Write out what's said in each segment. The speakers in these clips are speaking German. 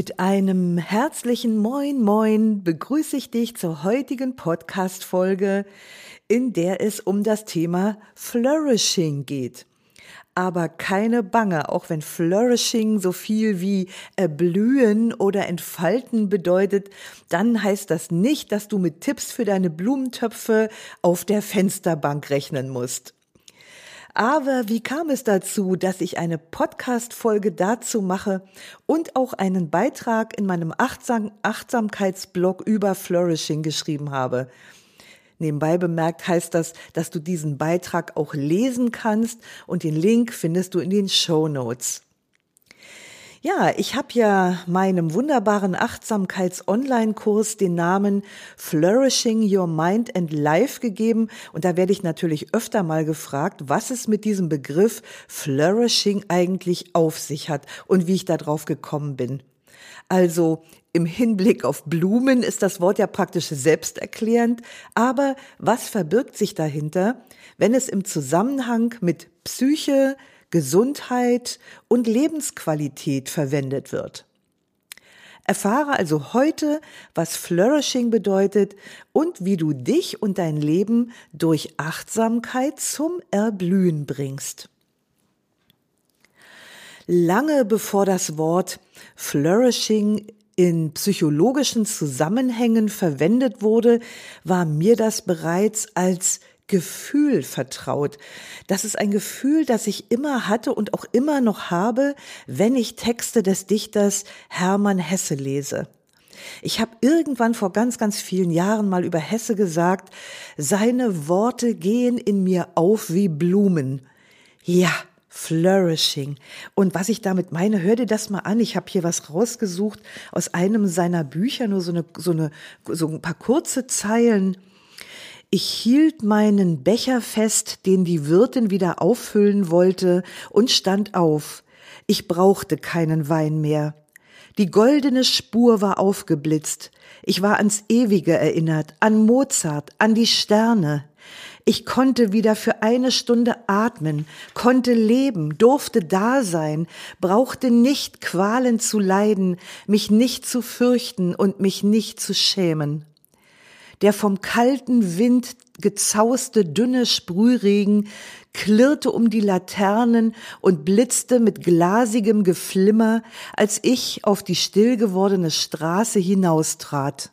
Mit einem herzlichen Moin Moin begrüße ich dich zur heutigen Podcast-Folge, in der es um das Thema Flourishing geht. Aber keine Bange, auch wenn Flourishing so viel wie erblühen oder entfalten bedeutet, dann heißt das nicht, dass du mit Tipps für deine Blumentöpfe auf der Fensterbank rechnen musst. Aber wie kam es dazu, dass ich eine Podcast-Folge dazu mache und auch einen Beitrag in meinem Achtsam Achtsamkeitsblog über Flourishing geschrieben habe? Nebenbei bemerkt heißt das, dass du diesen Beitrag auch lesen kannst und den Link findest du in den Show Notes. Ja, ich habe ja meinem wunderbaren Achtsamkeits-Online-Kurs den Namen Flourishing Your Mind and Life gegeben. Und da werde ich natürlich öfter mal gefragt, was es mit diesem Begriff Flourishing eigentlich auf sich hat und wie ich darauf gekommen bin. Also im Hinblick auf Blumen ist das Wort ja praktisch selbsterklärend, aber was verbirgt sich dahinter, wenn es im Zusammenhang mit Psyche, Gesundheit und Lebensqualität verwendet wird. Erfahre also heute, was Flourishing bedeutet und wie du dich und dein Leben durch Achtsamkeit zum Erblühen bringst. Lange bevor das Wort Flourishing in psychologischen Zusammenhängen verwendet wurde, war mir das bereits als Gefühl vertraut. Das ist ein Gefühl, das ich immer hatte und auch immer noch habe, wenn ich Texte des Dichters Hermann Hesse lese. Ich habe irgendwann vor ganz, ganz vielen Jahren mal über Hesse gesagt, seine Worte gehen in mir auf wie Blumen. Ja, Flourishing. Und was ich damit meine, hör dir das mal an. Ich habe hier was rausgesucht aus einem seiner Bücher, nur so eine, so eine, so ein paar kurze Zeilen. Ich hielt meinen Becher fest, den die Wirtin wieder auffüllen wollte, und stand auf. Ich brauchte keinen Wein mehr. Die goldene Spur war aufgeblitzt. Ich war ans Ewige erinnert, an Mozart, an die Sterne. Ich konnte wieder für eine Stunde atmen, konnte leben, durfte da sein, brauchte nicht Qualen zu leiden, mich nicht zu fürchten und mich nicht zu schämen der vom kalten Wind gezauste dünne Sprühregen klirrte um die Laternen und blitzte mit glasigem Geflimmer, als ich auf die still gewordene Straße hinaustrat.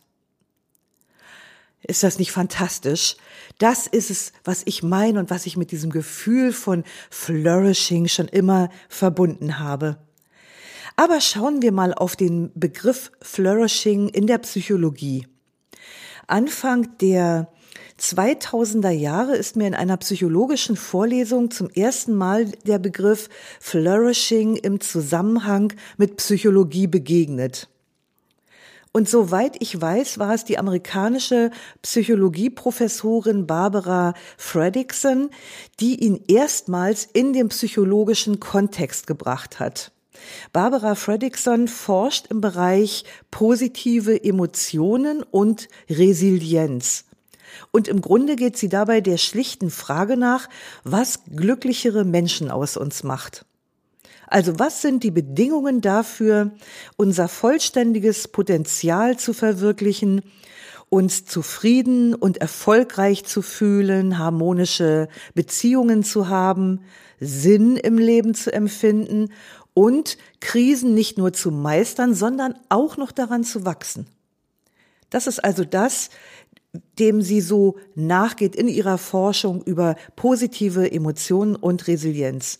Ist das nicht fantastisch? Das ist es, was ich meine und was ich mit diesem Gefühl von Flourishing schon immer verbunden habe. Aber schauen wir mal auf den Begriff Flourishing in der Psychologie. Anfang der 2000er Jahre ist mir in einer psychologischen Vorlesung zum ersten Mal der Begriff Flourishing im Zusammenhang mit Psychologie begegnet. Und soweit ich weiß, war es die amerikanische Psychologieprofessorin Barbara Fredrickson, die ihn erstmals in den psychologischen Kontext gebracht hat. Barbara Fredrickson forscht im Bereich positive Emotionen und Resilienz. Und im Grunde geht sie dabei der schlichten Frage nach, was glücklichere Menschen aus uns macht. Also was sind die Bedingungen dafür, unser vollständiges Potenzial zu verwirklichen, uns zufrieden und erfolgreich zu fühlen, harmonische Beziehungen zu haben, Sinn im Leben zu empfinden und Krisen nicht nur zu meistern, sondern auch noch daran zu wachsen. Das ist also das, dem sie so nachgeht in ihrer Forschung über positive Emotionen und Resilienz.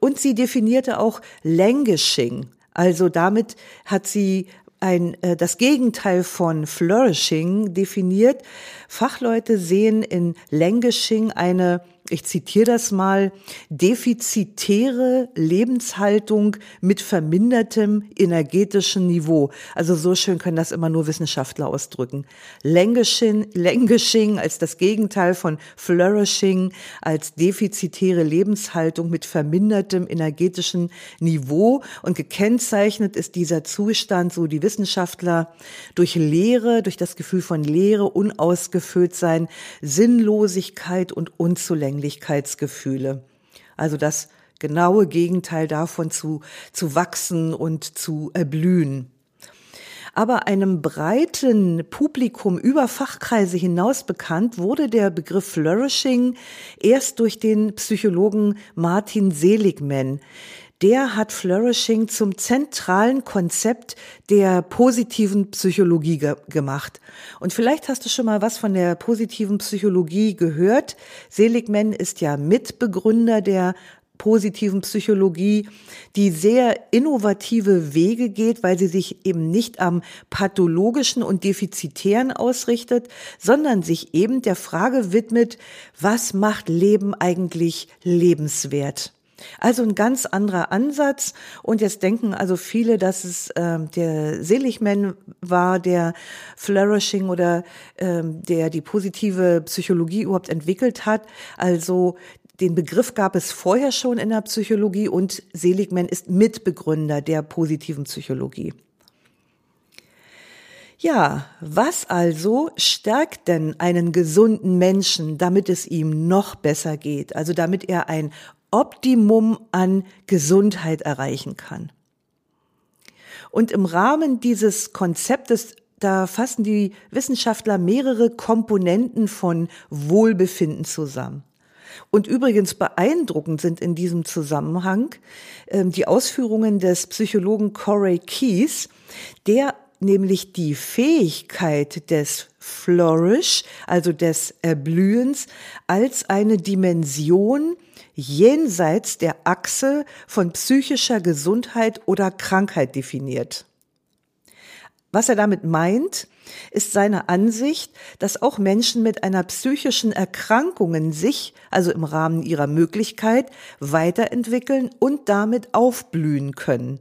Und sie definierte auch Languishing. Also damit hat sie ein, äh, das Gegenteil von Flourishing definiert. Fachleute sehen in Languishing eine ich zitiere das mal, defizitäre Lebenshaltung mit vermindertem energetischen Niveau. Also so schön können das immer nur Wissenschaftler ausdrücken. Languishing, languishing als das Gegenteil von flourishing, als defizitäre Lebenshaltung mit vermindertem energetischen Niveau. Und gekennzeichnet ist dieser Zustand, so die Wissenschaftler, durch Leere, durch das Gefühl von Leere, unausgefüllt sein, Sinnlosigkeit und Unzulänglichkeitsgefühle. Also das genaue Gegenteil davon zu, zu wachsen und zu erblühen. Aber einem breiten Publikum über Fachkreise hinaus bekannt wurde der Begriff Flourishing erst durch den Psychologen Martin Seligman, der hat Flourishing zum zentralen Konzept der positiven Psychologie ge gemacht. Und vielleicht hast du schon mal was von der positiven Psychologie gehört. Seligman ist ja Mitbegründer der positiven Psychologie, die sehr innovative Wege geht, weil sie sich eben nicht am pathologischen und defizitären ausrichtet, sondern sich eben der Frage widmet, was macht Leben eigentlich lebenswert? Also ein ganz anderer Ansatz. Und jetzt denken also viele, dass es ähm, der Seligman war, der Flourishing oder ähm, der die positive Psychologie überhaupt entwickelt hat. Also den Begriff gab es vorher schon in der Psychologie und Seligman ist Mitbegründer der positiven Psychologie. Ja, was also stärkt denn einen gesunden Menschen, damit es ihm noch besser geht, also damit er ein Optimum an Gesundheit erreichen kann. Und im Rahmen dieses Konzeptes, da fassen die Wissenschaftler mehrere Komponenten von Wohlbefinden zusammen. Und übrigens beeindruckend sind in diesem Zusammenhang äh, die Ausführungen des Psychologen Corey Keyes, der nämlich die Fähigkeit des Flourish, also des Erblühens, als eine Dimension jenseits der Achse von psychischer Gesundheit oder Krankheit definiert. Was er damit meint, ist seine Ansicht, dass auch Menschen mit einer psychischen Erkrankung sich, also im Rahmen ihrer Möglichkeit, weiterentwickeln und damit aufblühen können.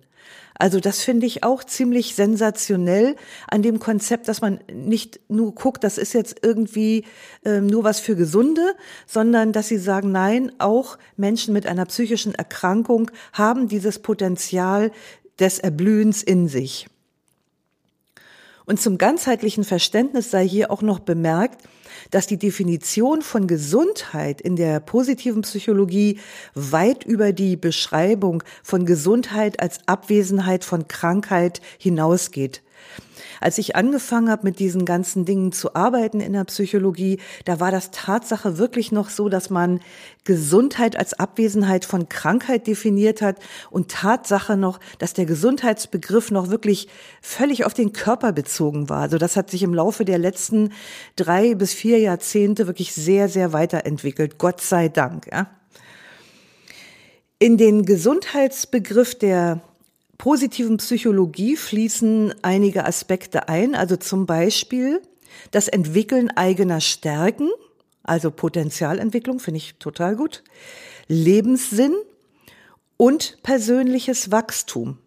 Also das finde ich auch ziemlich sensationell an dem Konzept, dass man nicht nur guckt, das ist jetzt irgendwie ähm, nur was für Gesunde, sondern dass sie sagen, nein, auch Menschen mit einer psychischen Erkrankung haben dieses Potenzial des Erblühens in sich. Und zum ganzheitlichen Verständnis sei hier auch noch bemerkt, dass die Definition von Gesundheit in der positiven Psychologie weit über die Beschreibung von Gesundheit als Abwesenheit von Krankheit hinausgeht. Als ich angefangen habe, mit diesen ganzen Dingen zu arbeiten in der Psychologie, da war das Tatsache wirklich noch so, dass man Gesundheit als Abwesenheit von Krankheit definiert hat und Tatsache noch, dass der Gesundheitsbegriff noch wirklich völlig auf den Körper bezogen war. Also das hat sich im Laufe der letzten drei bis vier Jahrzehnte wirklich sehr, sehr weiterentwickelt. Gott sei Dank. Ja. In den Gesundheitsbegriff der positiven Psychologie fließen einige Aspekte ein, also zum Beispiel das Entwickeln eigener Stärken, also Potenzialentwicklung, finde ich total gut, Lebenssinn und persönliches Wachstum.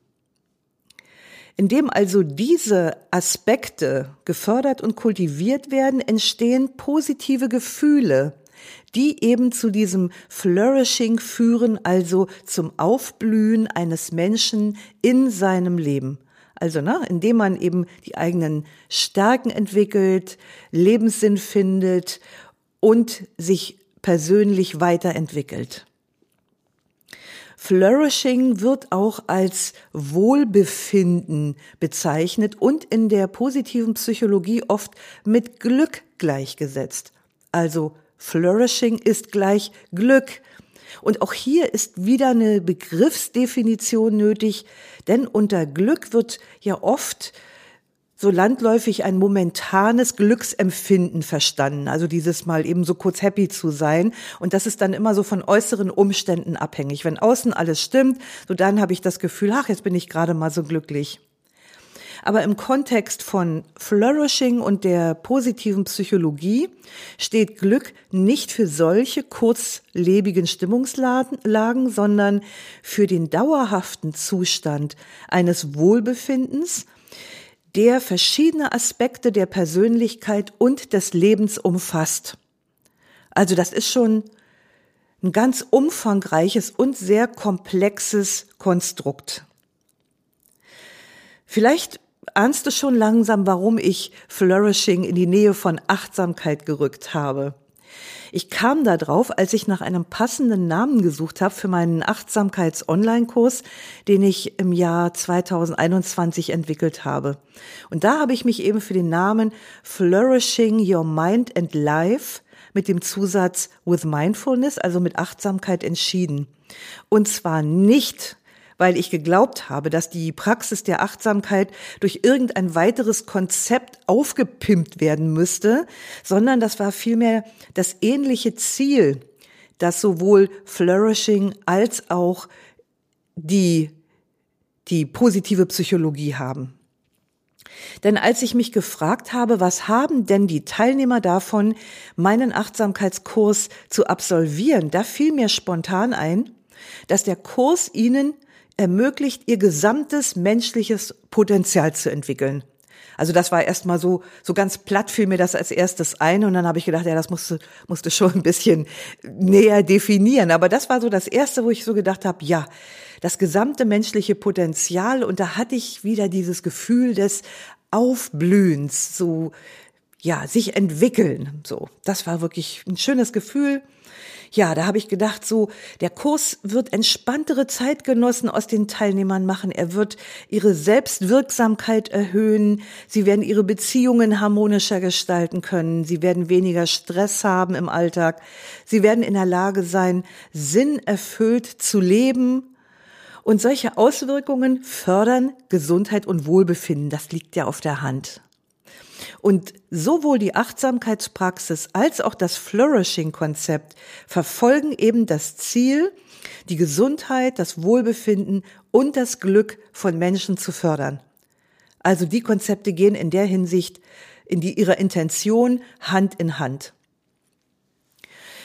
Indem also diese Aspekte gefördert und kultiviert werden, entstehen positive Gefühle, die eben zu diesem Flourishing führen, also zum Aufblühen eines Menschen in seinem Leben. Also, ne, indem man eben die eigenen Stärken entwickelt, Lebenssinn findet und sich persönlich weiterentwickelt. Flourishing wird auch als Wohlbefinden bezeichnet und in der positiven Psychologie oft mit Glück gleichgesetzt. Also Flourishing ist gleich Glück. Und auch hier ist wieder eine Begriffsdefinition nötig, denn unter Glück wird ja oft so landläufig ein momentanes Glücksempfinden verstanden. Also dieses Mal eben so kurz happy zu sein. Und das ist dann immer so von äußeren Umständen abhängig. Wenn außen alles stimmt, so dann habe ich das Gefühl, ach, jetzt bin ich gerade mal so glücklich. Aber im Kontext von Flourishing und der positiven Psychologie steht Glück nicht für solche kurzlebigen Stimmungslagen, sondern für den dauerhaften Zustand eines Wohlbefindens, der verschiedene Aspekte der Persönlichkeit und des Lebens umfasst. Also das ist schon ein ganz umfangreiches und sehr komplexes Konstrukt. Vielleicht ahnst du schon langsam, warum ich Flourishing in die Nähe von Achtsamkeit gerückt habe. Ich kam da drauf, als ich nach einem passenden Namen gesucht habe für meinen Achtsamkeits-Online-Kurs, den ich im Jahr 2021 entwickelt habe. Und da habe ich mich eben für den Namen Flourishing Your Mind and Life mit dem Zusatz with Mindfulness, also mit Achtsamkeit entschieden. Und zwar nicht weil ich geglaubt habe, dass die Praxis der Achtsamkeit durch irgendein weiteres Konzept aufgepimpt werden müsste, sondern das war vielmehr das ähnliche Ziel, das sowohl Flourishing als auch die, die positive Psychologie haben. Denn als ich mich gefragt habe, was haben denn die Teilnehmer davon, meinen Achtsamkeitskurs zu absolvieren, da fiel mir spontan ein, dass der Kurs ihnen ermöglicht, ihr gesamtes menschliches Potenzial zu entwickeln. Also das war erstmal so, so ganz platt fiel mir das als erstes ein und dann habe ich gedacht, ja, das musste, musste schon ein bisschen näher definieren. Aber das war so das erste, wo ich so gedacht habe, ja, das gesamte menschliche Potenzial und da hatte ich wieder dieses Gefühl des Aufblühens, so, ja, sich entwickeln, so. Das war wirklich ein schönes Gefühl ja, da habe ich gedacht, so, der Kurs wird entspanntere Zeitgenossen aus den Teilnehmern machen. Er wird ihre Selbstwirksamkeit erhöhen. Sie werden ihre Beziehungen harmonischer gestalten können. Sie werden weniger Stress haben im Alltag. Sie werden in der Lage sein, sinnerfüllt zu leben. Und solche Auswirkungen fördern Gesundheit und Wohlbefinden. Das liegt ja auf der Hand. Und sowohl die Achtsamkeitspraxis als auch das Flourishing-Konzept verfolgen eben das Ziel, die Gesundheit, das Wohlbefinden und das Glück von Menschen zu fördern. Also die Konzepte gehen in der Hinsicht in die, ihrer Intention Hand in Hand.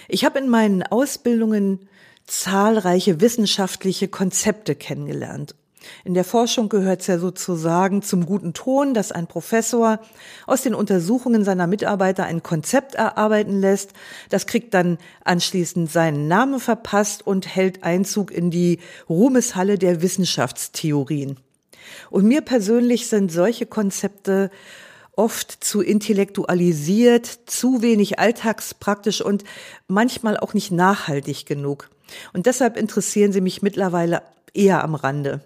Ich habe in meinen Ausbildungen zahlreiche wissenschaftliche Konzepte kennengelernt in der Forschung gehört es ja sozusagen zum guten Ton, dass ein Professor aus den Untersuchungen seiner Mitarbeiter ein Konzept erarbeiten lässt. Das kriegt dann anschließend seinen Namen verpasst und hält Einzug in die Ruhmeshalle der Wissenschaftstheorien. Und mir persönlich sind solche Konzepte oft zu intellektualisiert, zu wenig alltagspraktisch und manchmal auch nicht nachhaltig genug. Und deshalb interessieren sie mich mittlerweile eher am Rande.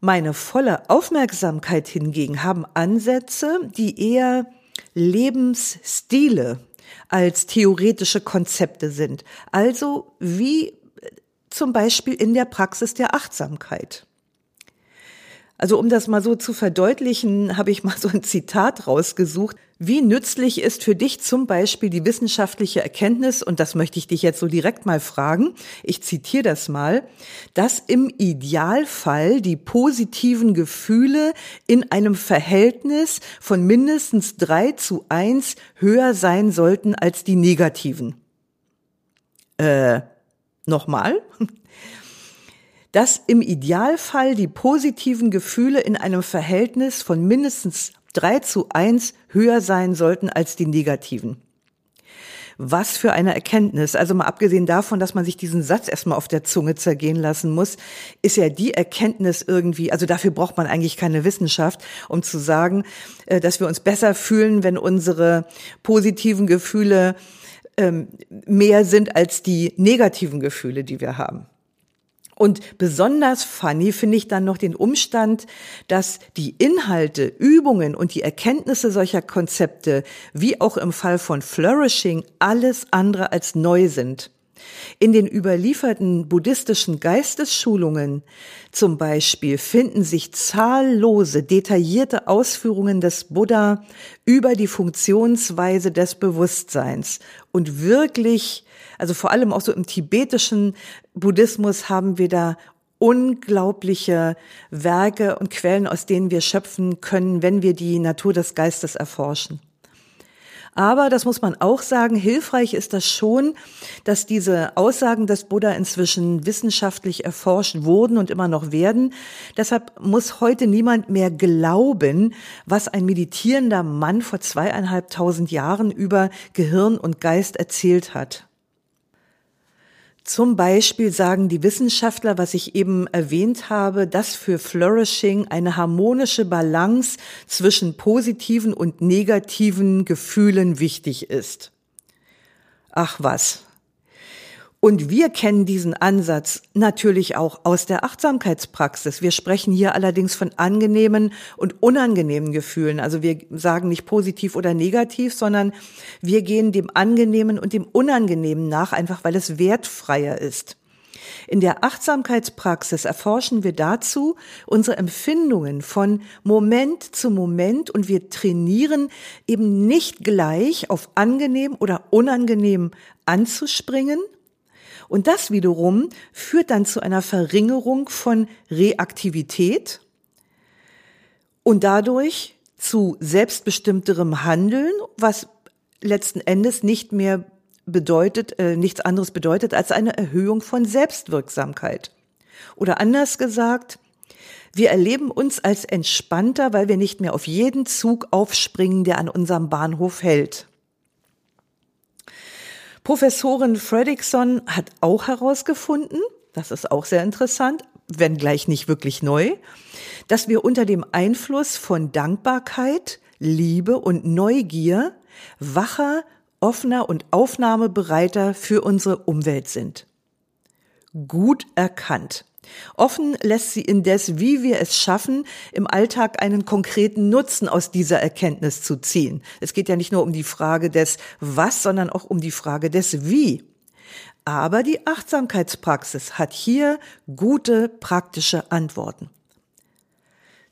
Meine volle Aufmerksamkeit hingegen haben Ansätze, die eher Lebensstile als theoretische Konzepte sind. Also wie zum Beispiel in der Praxis der Achtsamkeit. Also um das mal so zu verdeutlichen, habe ich mal so ein Zitat rausgesucht. Wie nützlich ist für dich zum Beispiel die wissenschaftliche Erkenntnis, und das möchte ich dich jetzt so direkt mal fragen, ich zitiere das mal, dass im Idealfall die positiven Gefühle in einem Verhältnis von mindestens drei zu eins höher sein sollten als die negativen. Äh, nochmal? Dass im Idealfall die positiven Gefühle in einem Verhältnis von mindestens drei zu eins höher sein sollten als die negativen. Was für eine Erkenntnis. Also mal abgesehen davon, dass man sich diesen Satz erstmal auf der Zunge zergehen lassen muss, ist ja die Erkenntnis irgendwie, also dafür braucht man eigentlich keine Wissenschaft, um zu sagen, äh, dass wir uns besser fühlen, wenn unsere positiven Gefühle ähm, mehr sind als die negativen Gefühle, die wir haben. Und besonders funny finde ich dann noch den Umstand, dass die Inhalte, Übungen und die Erkenntnisse solcher Konzepte, wie auch im Fall von Flourishing, alles andere als neu sind. In den überlieferten buddhistischen Geistesschulungen zum Beispiel finden sich zahllose detaillierte Ausführungen des Buddha über die Funktionsweise des Bewusstseins und wirklich, also vor allem auch so im tibetischen Buddhismus haben wir da unglaubliche Werke und Quellen, aus denen wir schöpfen können, wenn wir die Natur des Geistes erforschen. Aber, das muss man auch sagen, hilfreich ist das schon, dass diese Aussagen des Buddha inzwischen wissenschaftlich erforscht wurden und immer noch werden. Deshalb muss heute niemand mehr glauben, was ein meditierender Mann vor zweieinhalbtausend Jahren über Gehirn und Geist erzählt hat. Zum Beispiel sagen die Wissenschaftler, was ich eben erwähnt habe, dass für Flourishing eine harmonische Balance zwischen positiven und negativen Gefühlen wichtig ist. Ach was. Und wir kennen diesen Ansatz natürlich auch aus der Achtsamkeitspraxis. Wir sprechen hier allerdings von angenehmen und unangenehmen Gefühlen. Also wir sagen nicht positiv oder negativ, sondern wir gehen dem Angenehmen und dem Unangenehmen nach, einfach weil es wertfreier ist. In der Achtsamkeitspraxis erforschen wir dazu unsere Empfindungen von Moment zu Moment und wir trainieren eben nicht gleich auf angenehm oder unangenehm anzuspringen, und das wiederum führt dann zu einer Verringerung von Reaktivität und dadurch zu selbstbestimmterem Handeln, was letzten Endes nicht mehr bedeutet, äh, nichts anderes bedeutet als eine Erhöhung von Selbstwirksamkeit. Oder anders gesagt, wir erleben uns als entspannter, weil wir nicht mehr auf jeden Zug aufspringen, der an unserem Bahnhof hält. Professorin Fredrickson hat auch herausgefunden, das ist auch sehr interessant, wenn gleich nicht wirklich neu, dass wir unter dem Einfluss von Dankbarkeit, Liebe und Neugier wacher, offener und aufnahmebereiter für unsere Umwelt sind. Gut erkannt. Offen lässt sie indes, wie wir es schaffen, im Alltag einen konkreten Nutzen aus dieser Erkenntnis zu ziehen. Es geht ja nicht nur um die Frage des Was, sondern auch um die Frage des Wie. Aber die Achtsamkeitspraxis hat hier gute praktische Antworten.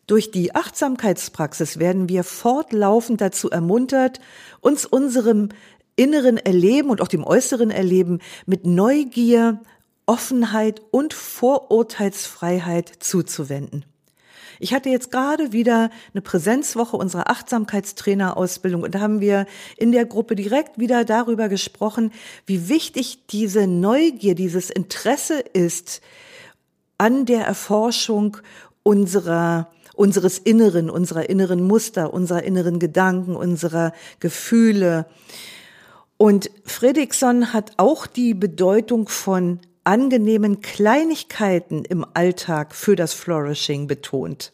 Durch die Achtsamkeitspraxis werden wir fortlaufend dazu ermuntert, uns unserem inneren Erleben und auch dem äußeren Erleben mit Neugier, Offenheit und Vorurteilsfreiheit zuzuwenden. Ich hatte jetzt gerade wieder eine Präsenzwoche unserer Achtsamkeitstrainerausbildung und da haben wir in der Gruppe direkt wieder darüber gesprochen, wie wichtig diese Neugier, dieses Interesse ist an der Erforschung unserer unseres Inneren, unserer inneren Muster, unserer inneren Gedanken, unserer Gefühle. Und Fredrickson hat auch die Bedeutung von angenehmen Kleinigkeiten im Alltag für das Flourishing betont.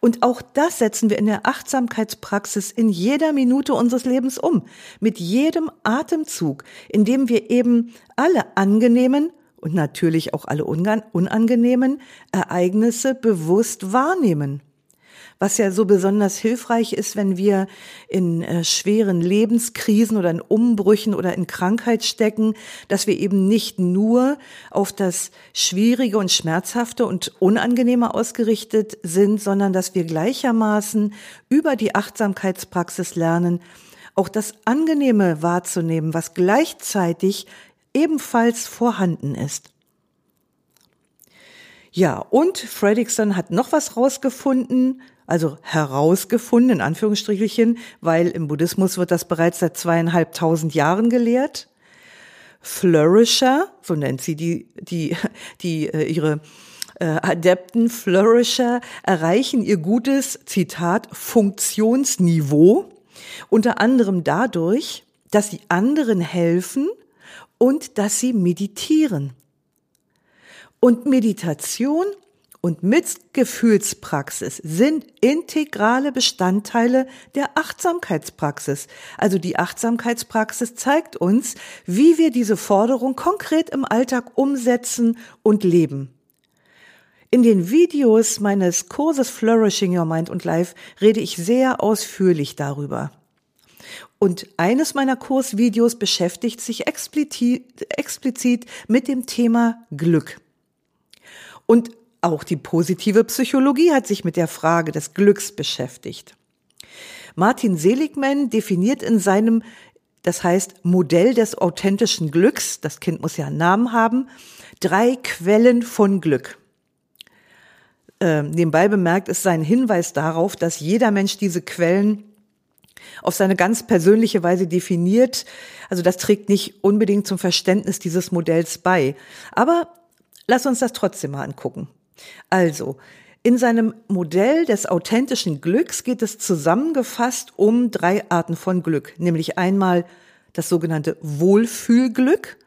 Und auch das setzen wir in der Achtsamkeitspraxis in jeder Minute unseres Lebens um, mit jedem Atemzug, indem wir eben alle angenehmen und natürlich auch alle unangenehmen Ereignisse bewusst wahrnehmen was ja so besonders hilfreich ist, wenn wir in äh, schweren Lebenskrisen oder in Umbrüchen oder in Krankheit stecken, dass wir eben nicht nur auf das Schwierige und Schmerzhafte und Unangenehme ausgerichtet sind, sondern dass wir gleichermaßen über die Achtsamkeitspraxis lernen, auch das Angenehme wahrzunehmen, was gleichzeitig ebenfalls vorhanden ist. Ja, und Fredrickson hat noch was rausgefunden, also herausgefunden, in Anführungsstrichelchen, weil im Buddhismus wird das bereits seit zweieinhalbtausend Jahren gelehrt. Flourisher, so nennt sie die, die, die, äh, ihre äh, Adepten, Flourisher erreichen ihr gutes, Zitat, Funktionsniveau, unter anderem dadurch, dass sie anderen helfen und dass sie meditieren. Und Meditation und Mitgefühlspraxis sind integrale Bestandteile der Achtsamkeitspraxis. Also die Achtsamkeitspraxis zeigt uns, wie wir diese Forderung konkret im Alltag umsetzen und leben. In den Videos meines Kurses Flourishing Your Mind und Life rede ich sehr ausführlich darüber. Und eines meiner Kursvideos beschäftigt sich explizit, explizit mit dem Thema Glück. Und auch die positive Psychologie hat sich mit der Frage des Glücks beschäftigt. Martin Seligman definiert in seinem, das heißt Modell des authentischen Glücks, das Kind muss ja einen Namen haben, drei Quellen von Glück. äh, nebenbei bemerkt ist sein Hinweis darauf, dass jeder Mensch diese Quellen auf seine ganz persönliche Weise definiert. Also das trägt nicht unbedingt zum Verständnis dieses Modells bei. Aber lass uns das trotzdem mal angucken. Also, in seinem Modell des authentischen Glücks geht es zusammengefasst um drei Arten von Glück, nämlich einmal das sogenannte Wohlfühlglück.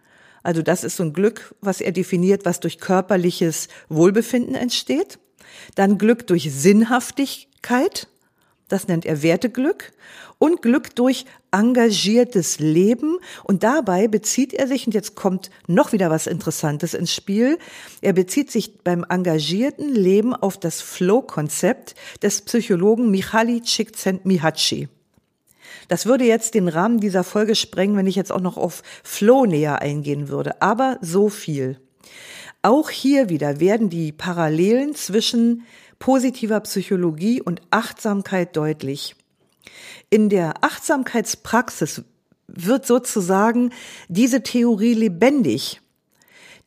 Also das ist so ein Glück, was er definiert, was durch körperliches Wohlbefinden entsteht. Dann Glück durch Sinnhaftigkeit. Das nennt er Werteglück und Glück durch engagiertes Leben. Und dabei bezieht er sich, und jetzt kommt noch wieder was Interessantes ins Spiel, er bezieht sich beim engagierten Leben auf das Flow-Konzept des Psychologen Michali Csikszentmihalyi. Das würde jetzt den Rahmen dieser Folge sprengen, wenn ich jetzt auch noch auf Flow näher eingehen würde. Aber so viel. Auch hier wieder werden die Parallelen zwischen positiver Psychologie und Achtsamkeit deutlich. In der Achtsamkeitspraxis wird sozusagen diese Theorie lebendig.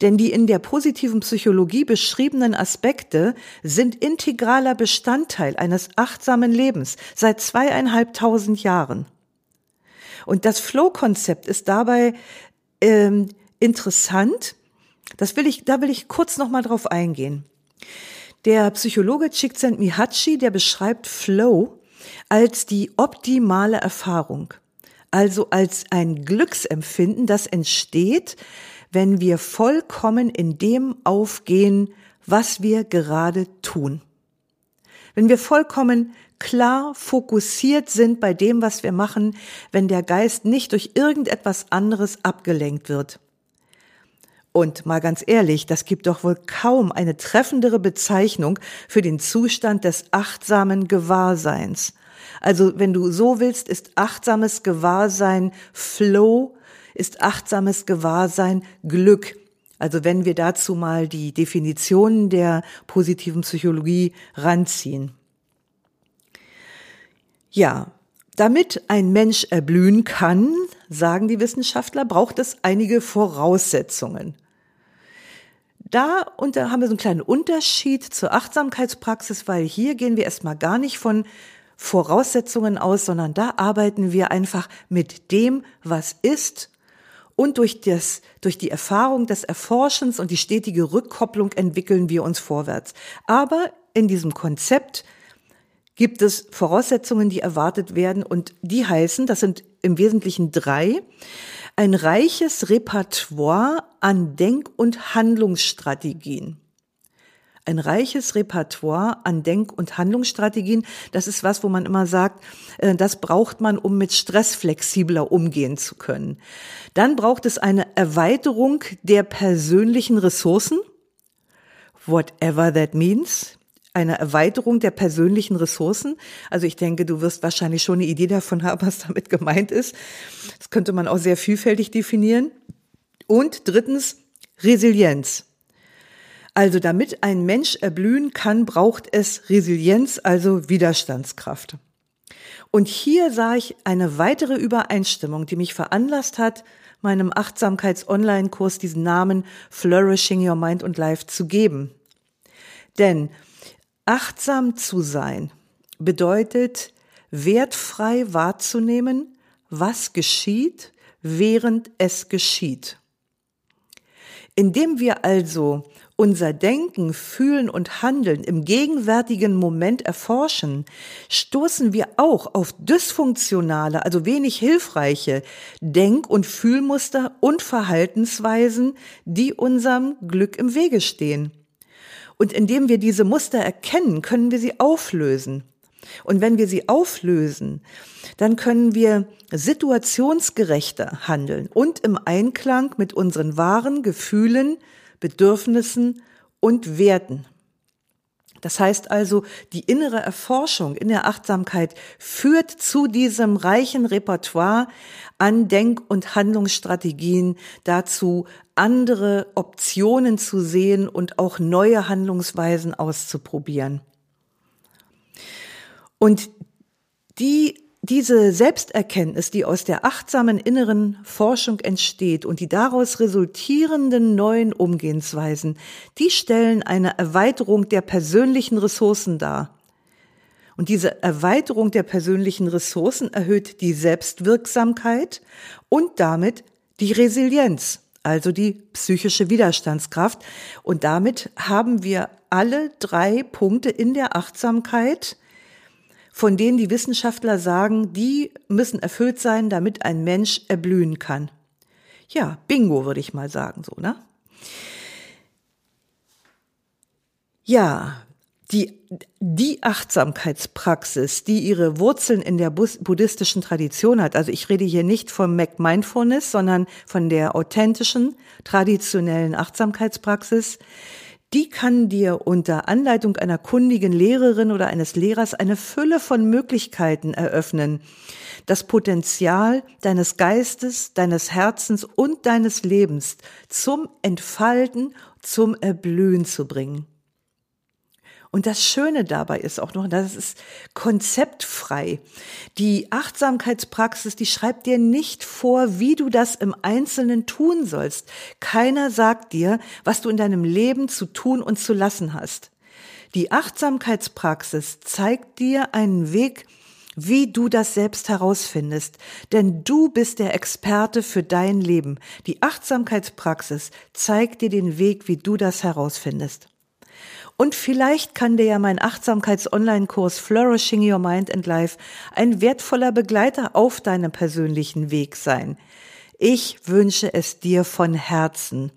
Denn die in der positiven Psychologie beschriebenen Aspekte sind integraler Bestandteil eines achtsamen Lebens seit zweieinhalbtausend Jahren. Und das Flow-Konzept ist dabei ähm, interessant. Das will ich, da will ich kurz noch mal drauf eingehen. Der Psychologe Csikszentmihalyi, der beschreibt Flow als die optimale Erfahrung, also als ein Glücksempfinden, das entsteht, wenn wir vollkommen in dem aufgehen, was wir gerade tun. Wenn wir vollkommen klar fokussiert sind bei dem, was wir machen, wenn der Geist nicht durch irgendetwas anderes abgelenkt wird. Und mal ganz ehrlich, das gibt doch wohl kaum eine treffendere Bezeichnung für den Zustand des achtsamen Gewahrseins. Also wenn du so willst, ist achtsames Gewahrsein Flow, ist achtsames Gewahrsein Glück. Also wenn wir dazu mal die Definitionen der positiven Psychologie ranziehen. Ja, damit ein Mensch erblühen kann, sagen die Wissenschaftler, braucht es einige Voraussetzungen. Da und haben wir so einen kleinen Unterschied zur Achtsamkeitspraxis, weil hier gehen wir erstmal gar nicht von Voraussetzungen aus, sondern da arbeiten wir einfach mit dem, was ist und durch das, durch die Erfahrung des Erforschens und die stetige Rückkopplung entwickeln wir uns vorwärts. Aber in diesem Konzept gibt es Voraussetzungen, die erwartet werden und die heißen, das sind im Wesentlichen drei, ein reiches Repertoire an Denk- und Handlungsstrategien ein reiches Repertoire an Denk- und Handlungsstrategien. Das ist was, wo man immer sagt, äh, das braucht man, um mit Stress flexibler umgehen zu können. Dann braucht es eine Erweiterung der persönlichen Ressourcen, whatever that means eine Erweiterung der persönlichen Ressourcen. Also ich denke, du wirst wahrscheinlich schon eine Idee davon haben, was damit gemeint ist. Das könnte man auch sehr vielfältig definieren. Und drittens, Resilienz. Also damit ein Mensch erblühen kann, braucht es Resilienz, also Widerstandskraft. Und hier sah ich eine weitere Übereinstimmung, die mich veranlasst hat, meinem Achtsamkeits-Online-Kurs diesen Namen Flourishing Your Mind and Life zu geben. Denn achtsam zu sein bedeutet, wertfrei wahrzunehmen, was geschieht, während es geschieht. Indem wir also unser Denken, Fühlen und Handeln im gegenwärtigen Moment erforschen, stoßen wir auch auf dysfunktionale, also wenig hilfreiche Denk- und Fühlmuster und Verhaltensweisen, die unserem Glück im Wege stehen. Und indem wir diese Muster erkennen, können wir sie auflösen. Und wenn wir sie auflösen, dann können wir situationsgerechter handeln und im Einklang mit unseren wahren Gefühlen, Bedürfnissen und Werten. Das heißt also, die innere Erforschung in der Achtsamkeit führt zu diesem reichen Repertoire an Denk- und Handlungsstrategien dazu, andere Optionen zu sehen und auch neue Handlungsweisen auszuprobieren. Und die diese Selbsterkenntnis, die aus der achtsamen inneren Forschung entsteht und die daraus resultierenden neuen Umgehensweisen, die stellen eine Erweiterung der persönlichen Ressourcen dar. Und diese Erweiterung der persönlichen Ressourcen erhöht die Selbstwirksamkeit und damit die Resilienz, also die psychische Widerstandskraft. Und damit haben wir alle drei Punkte in der Achtsamkeit, von denen die Wissenschaftler sagen, die müssen erfüllt sein, damit ein Mensch erblühen kann. Ja, bingo, würde ich mal sagen, so, ne? Ja, die, die Achtsamkeitspraxis, die ihre Wurzeln in der buddhistischen Tradition hat, also ich rede hier nicht vom Mac Mindfulness, sondern von der authentischen, traditionellen Achtsamkeitspraxis, die kann dir unter Anleitung einer kundigen Lehrerin oder eines Lehrers eine Fülle von Möglichkeiten eröffnen, das Potenzial deines Geistes, deines Herzens und deines Lebens zum Entfalten, zum Erblühen zu bringen. Und das Schöne dabei ist auch noch, das ist konzeptfrei. Die Achtsamkeitspraxis, die schreibt dir nicht vor, wie du das im Einzelnen tun sollst. Keiner sagt dir, was du in deinem Leben zu tun und zu lassen hast. Die Achtsamkeitspraxis zeigt dir einen Weg, wie du das selbst herausfindest. Denn du bist der Experte für dein Leben. Die Achtsamkeitspraxis zeigt dir den Weg, wie du das herausfindest. Und vielleicht kann dir ja mein Achtsamkeits-Online-Kurs Flourishing Your Mind and Life ein wertvoller Begleiter auf deinem persönlichen Weg sein. Ich wünsche es dir von Herzen.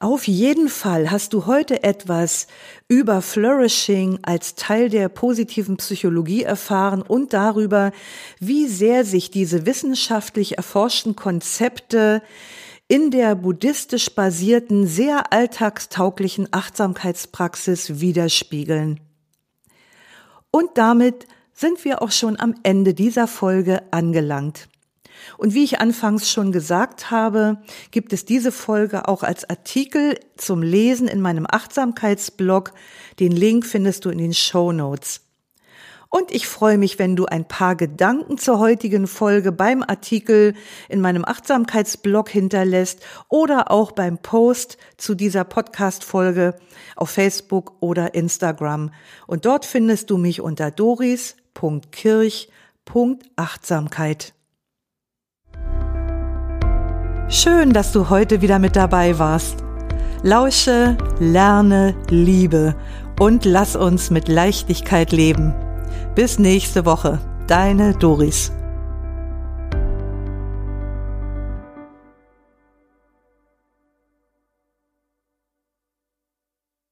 Auf jeden Fall hast du heute etwas über Flourishing als Teil der positiven Psychologie erfahren und darüber, wie sehr sich diese wissenschaftlich erforschten Konzepte in der buddhistisch basierten, sehr alltagstauglichen Achtsamkeitspraxis widerspiegeln. Und damit sind wir auch schon am Ende dieser Folge angelangt. Und wie ich anfangs schon gesagt habe, gibt es diese Folge auch als Artikel zum Lesen in meinem Achtsamkeitsblog. Den Link findest du in den Show Notes. Und ich freue mich, wenn du ein paar Gedanken zur heutigen Folge beim Artikel in meinem Achtsamkeitsblog hinterlässt oder auch beim Post zu dieser Podcast-Folge auf Facebook oder Instagram. Und dort findest du mich unter doris.kirch.achtsamkeit. Schön, dass du heute wieder mit dabei warst. Lausche, lerne, liebe und lass uns mit Leichtigkeit leben. Bis nächste Woche. Deine Doris.